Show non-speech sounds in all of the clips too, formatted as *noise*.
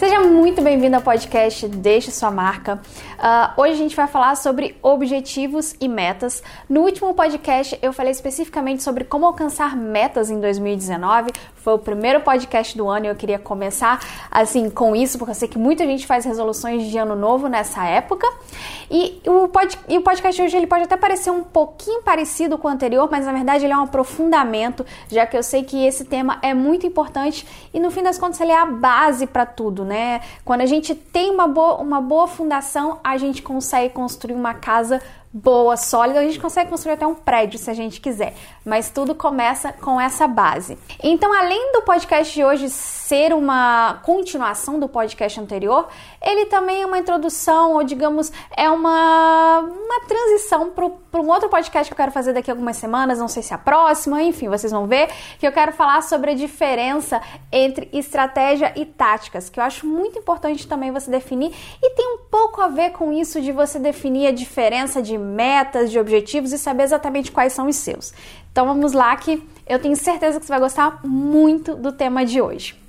Seja muito bem-vindo ao podcast Deixe Sua Marca. Uh, hoje a gente vai falar sobre objetivos e metas. No último podcast eu falei especificamente sobre como alcançar metas em 2019. Foi o primeiro podcast do ano e eu queria começar assim com isso, porque eu sei que muita gente faz resoluções de ano novo nessa época. E o, pod, e o podcast de hoje ele pode até parecer um pouquinho parecido com o anterior, mas na verdade ele é um aprofundamento, já que eu sei que esse tema é muito importante e no fim das contas ele é a base para tudo, né? Quando a gente tem uma boa, uma boa fundação, a gente consegue construir uma casa boa, sólida, a gente consegue construir até um prédio se a gente quiser, mas tudo começa com essa base. Então, além do podcast de hoje ser uma continuação do podcast anterior, ele também é uma introdução, ou digamos, é uma, uma transição para um outro podcast que eu quero fazer daqui a algumas semanas, não sei se é a próxima, enfim, vocês vão ver, que eu quero falar sobre a diferença entre estratégia e táticas, que eu acho muito importante também você definir, e tem um pouco a ver com isso de você definir a diferença de metas, de objetivos e saber exatamente quais são os seus. Então vamos lá que eu tenho certeza que você vai gostar muito do tema de hoje.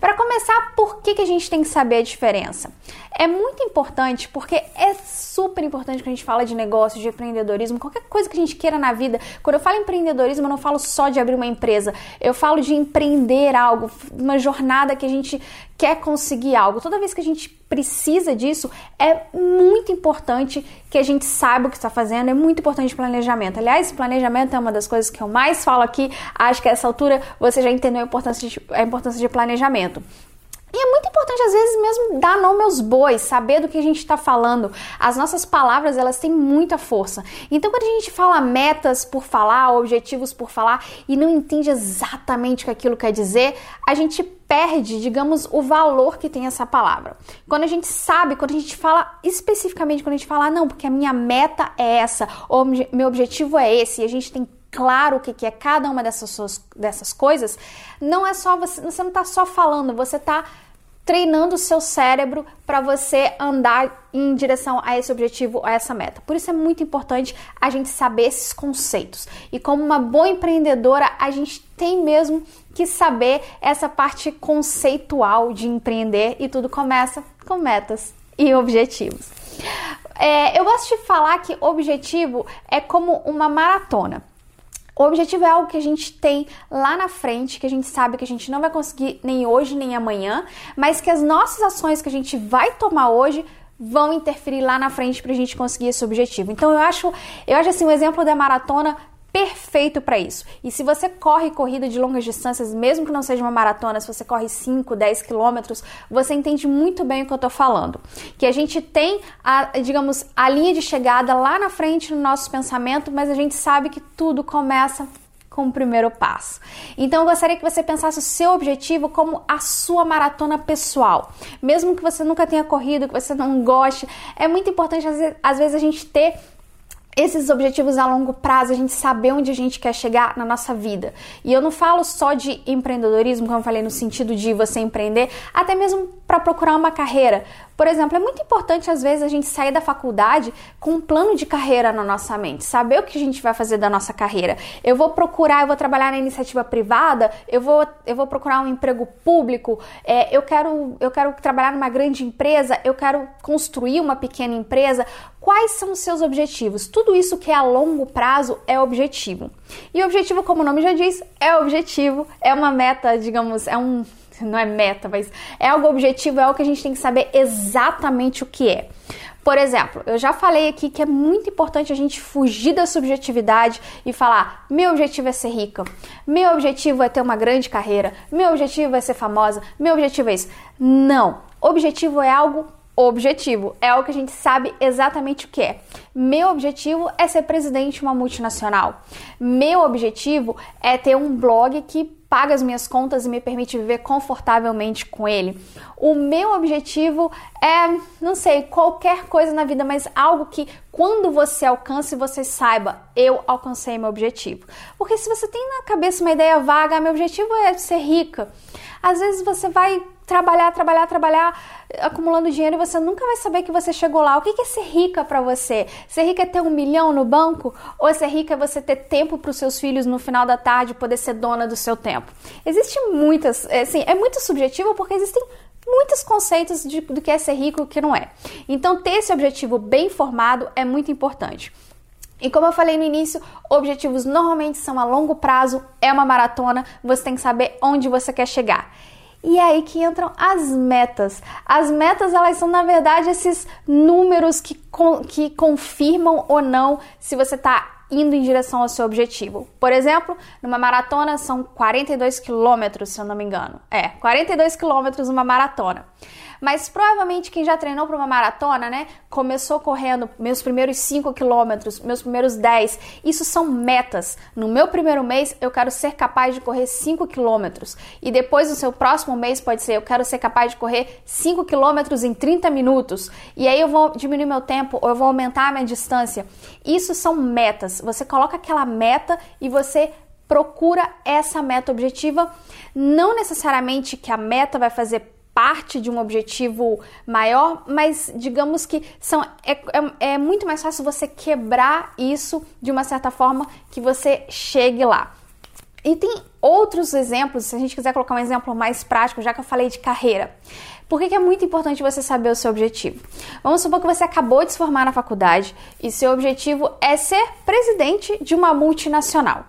Para começar, por que, que a gente tem que saber a diferença? É muito importante porque é super importante quando a gente fala de negócio, de empreendedorismo, qualquer coisa que a gente queira na vida. Quando eu falo empreendedorismo, eu não falo só de abrir uma empresa, eu falo de empreender algo, uma jornada que a gente quer conseguir algo. Toda vez que a gente precisa disso, é muito importante que a gente saiba o que está fazendo, é muito importante planejamento. Aliás, planejamento é uma das coisas que eu mais falo aqui. Acho que a essa altura você já entendeu a importância de, a importância de planejamento. E é muito importante, às vezes, mesmo dar nome aos bois, saber do que a gente está falando. As nossas palavras, elas têm muita força. Então, quando a gente fala metas por falar, objetivos por falar, e não entende exatamente o que aquilo quer dizer, a gente perde, digamos, o valor que tem essa palavra. Quando a gente sabe, quando a gente fala especificamente, quando a gente fala, ah, não, porque a minha meta é essa, ou meu objetivo é esse, e a gente tem claro o que é cada uma dessas, dessas coisas, não é só você, você não está só falando, você está treinando o seu cérebro para você andar em direção a esse objetivo, a essa meta. Por isso é muito importante a gente saber esses conceitos. E como uma boa empreendedora, a gente tem mesmo que saber essa parte conceitual de empreender e tudo começa com metas e objetivos. É, eu gosto de falar que objetivo é como uma maratona. O objetivo é algo que a gente tem lá na frente, que a gente sabe que a gente não vai conseguir nem hoje nem amanhã, mas que as nossas ações que a gente vai tomar hoje vão interferir lá na frente para a gente conseguir esse objetivo. Então eu acho, eu acho assim, o exemplo da maratona perfeito para isso. E se você corre corrida de longas distâncias, mesmo que não seja uma maratona, se você corre 5, 10 quilômetros, você entende muito bem o que eu estou falando. Que a gente tem, a, digamos, a linha de chegada lá na frente no nosso pensamento, mas a gente sabe que tudo começa com o primeiro passo. Então eu gostaria que você pensasse o seu objetivo como a sua maratona pessoal. Mesmo que você nunca tenha corrido, que você não goste, é muito importante às vezes a gente ter esses objetivos a longo prazo, a gente saber onde a gente quer chegar na nossa vida. E eu não falo só de empreendedorismo, como eu falei, no sentido de você empreender, até mesmo para procurar uma carreira. Por exemplo, é muito importante às vezes a gente sair da faculdade com um plano de carreira na nossa mente, saber o que a gente vai fazer da nossa carreira. Eu vou procurar, eu vou trabalhar na iniciativa privada, eu vou, eu vou procurar um emprego público, é, eu, quero, eu quero trabalhar numa grande empresa, eu quero construir uma pequena empresa. Quais são os seus objetivos? Tudo isso que é a longo prazo é objetivo. E objetivo, como o nome já diz, é objetivo, é uma meta, digamos, é um não é meta, mas é algo objetivo, é algo que a gente tem que saber exatamente o que é. Por exemplo, eu já falei aqui que é muito importante a gente fugir da subjetividade e falar: meu objetivo é ser rica, meu objetivo é ter uma grande carreira, meu objetivo é ser famosa, meu objetivo é isso. Não. Objetivo é algo objetivo, é algo que a gente sabe exatamente o que é. Meu objetivo é ser presidente de uma multinacional. Meu objetivo é ter um blog que paga as minhas contas e me permite viver confortavelmente com ele. O meu objetivo é, não sei, qualquer coisa na vida, mas algo que quando você alcance, você saiba, eu alcancei meu objetivo. Porque se você tem na cabeça uma ideia vaga, meu objetivo é ser rica. Às vezes você vai trabalhar, trabalhar, trabalhar, acumulando dinheiro e você nunca vai saber que você chegou lá. O que é ser rica para você? Ser rica é ter um milhão no banco? Ou ser rica é você ter tempo para os seus filhos no final da tarde poder ser dona do seu tempo? Existem muitas, é, assim, é muito subjetivo porque existem muitos conceitos de, do que é ser rico e o que não é. Então, ter esse objetivo bem formado é muito importante. E como eu falei no início, objetivos normalmente são a longo prazo, é uma maratona, você tem que saber onde você quer chegar. E é aí que entram as metas. As metas, elas são, na verdade, esses números que, que confirmam ou não se você está indo em direção ao seu objetivo. Por exemplo, numa maratona são 42 quilômetros, se eu não me engano. É, 42 quilômetros uma maratona. Mas provavelmente quem já treinou para uma maratona, né, começou correndo meus primeiros 5 quilômetros, meus primeiros 10. Isso são metas. No meu primeiro mês, eu quero ser capaz de correr 5 quilômetros. E depois, no seu próximo mês, pode ser, eu quero ser capaz de correr 5 quilômetros em 30 minutos. E aí eu vou diminuir meu tempo ou eu vou aumentar a minha distância. Isso são metas. Você coloca aquela meta e você procura essa meta objetiva. Não necessariamente que a meta vai fazer parte de um objetivo maior, mas digamos que são, é, é, é, muito mais fácil você quebrar isso de uma certa forma que você chegue lá. E tem outros exemplos, se a gente quiser colocar um exemplo mais prático, já que eu falei de carreira. Por que, que é muito importante você saber o seu objetivo? Vamos supor que você acabou de se formar na faculdade e seu objetivo é ser presidente de uma multinacional.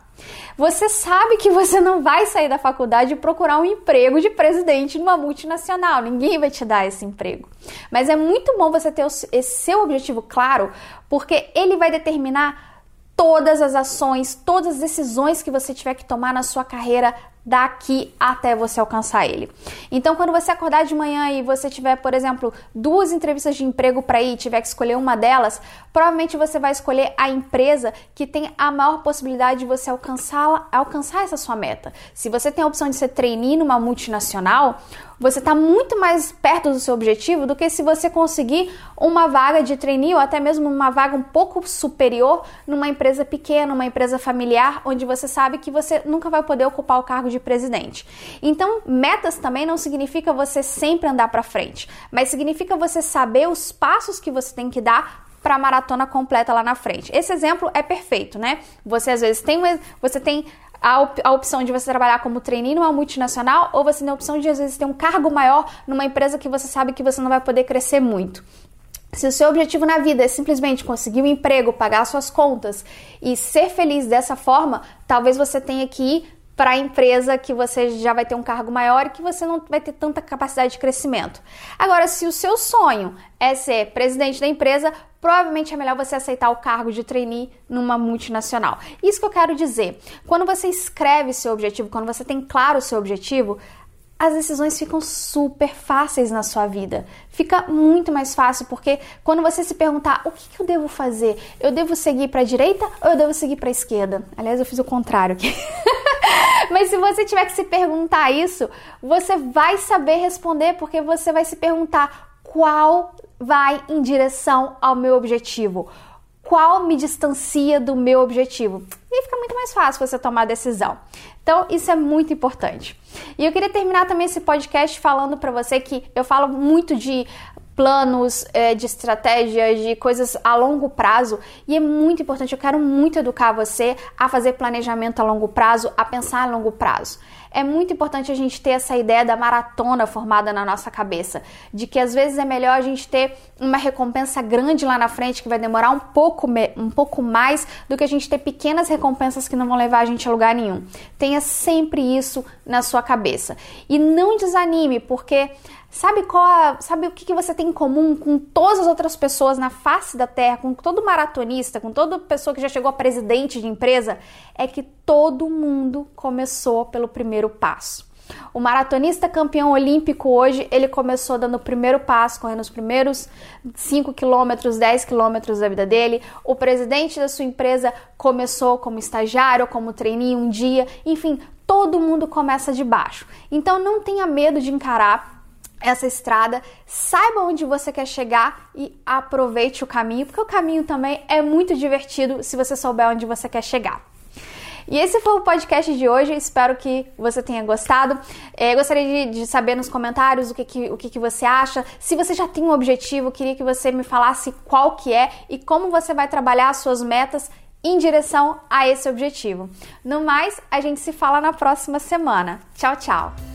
Você sabe que você não vai sair da faculdade e procurar um emprego de presidente numa multinacional. Ninguém vai te dar esse emprego. Mas é muito bom você ter esse seu objetivo claro, porque ele vai determinar todas as ações, todas as decisões que você tiver que tomar na sua carreira daqui até você alcançar ele. Então, quando você acordar de manhã e você tiver, por exemplo, duas entrevistas de emprego para ir, tiver que escolher uma delas, provavelmente você vai escolher a empresa que tem a maior possibilidade de você alcançar, alcançar essa sua meta. Se você tem a opção de ser trainee numa multinacional, você está muito mais perto do seu objetivo do que se você conseguir uma vaga de trainee ou até mesmo uma vaga um pouco superior numa empresa pequena, uma empresa familiar, onde você sabe que você nunca vai poder ocupar o cargo de presidente. Então, metas também não significa você sempre andar para frente, mas significa você saber os passos que você tem que dar para a maratona completa lá na frente. Esse exemplo é perfeito, né? Você às vezes tem você tem a, op a opção de você trabalhar como trainee numa multinacional ou você tem a opção de às vezes ter um cargo maior numa empresa que você sabe que você não vai poder crescer muito. Se o seu objetivo na vida é simplesmente conseguir um emprego, pagar suas contas e ser feliz dessa forma, talvez você tenha que ir para a empresa que você já vai ter um cargo maior e que você não vai ter tanta capacidade de crescimento. Agora, se o seu sonho é ser presidente da empresa, provavelmente é melhor você aceitar o cargo de trainee numa multinacional. Isso que eu quero dizer. Quando você escreve seu objetivo, quando você tem claro o seu objetivo, as decisões ficam super fáceis na sua vida. Fica muito mais fácil porque quando você se perguntar o que, que eu devo fazer, eu devo seguir para a direita ou eu devo seguir para a esquerda? Aliás, eu fiz o contrário aqui. *laughs* Mas se você tiver que se perguntar isso, você vai saber responder porque você vai se perguntar qual vai em direção ao meu objetivo. Qual me distancia do meu objetivo? E fica muito mais fácil você tomar a decisão. Então, isso é muito importante. E eu queria terminar também esse podcast falando para você que eu falo muito de planos, é, de estratégias, de coisas a longo prazo. E é muito importante, eu quero muito educar você a fazer planejamento a longo prazo, a pensar a longo prazo. É muito importante a gente ter essa ideia da maratona formada na nossa cabeça, de que às vezes é melhor a gente ter uma recompensa grande lá na frente que vai demorar um pouco, um pouco mais do que a gente ter pequenas recompensas que não vão levar a gente a lugar nenhum. Tenha sempre isso na sua cabeça. E não desanime, porque Sabe qual, sabe o que, que você tem em comum com todas as outras pessoas na face da Terra, com todo maratonista, com toda pessoa que já chegou a presidente de empresa? É que todo mundo começou pelo primeiro passo. O maratonista campeão olímpico hoje, ele começou dando o primeiro passo, correndo os primeiros 5 quilômetros, 10 quilômetros da vida dele. O presidente da sua empresa começou como estagiário, como trainee um dia. Enfim, todo mundo começa de baixo. Então não tenha medo de encarar essa estrada, saiba onde você quer chegar e aproveite o caminho, porque o caminho também é muito divertido se você souber onde você quer chegar. E esse foi o podcast de hoje. Espero que você tenha gostado. É, gostaria de, de, saber nos comentários o, que, que, o que, que você acha. Se você já tem um objetivo, queria que você me falasse qual que é e como você vai trabalhar as suas metas em direção a esse objetivo. No mais, a gente se fala na próxima semana. Tchau, tchau!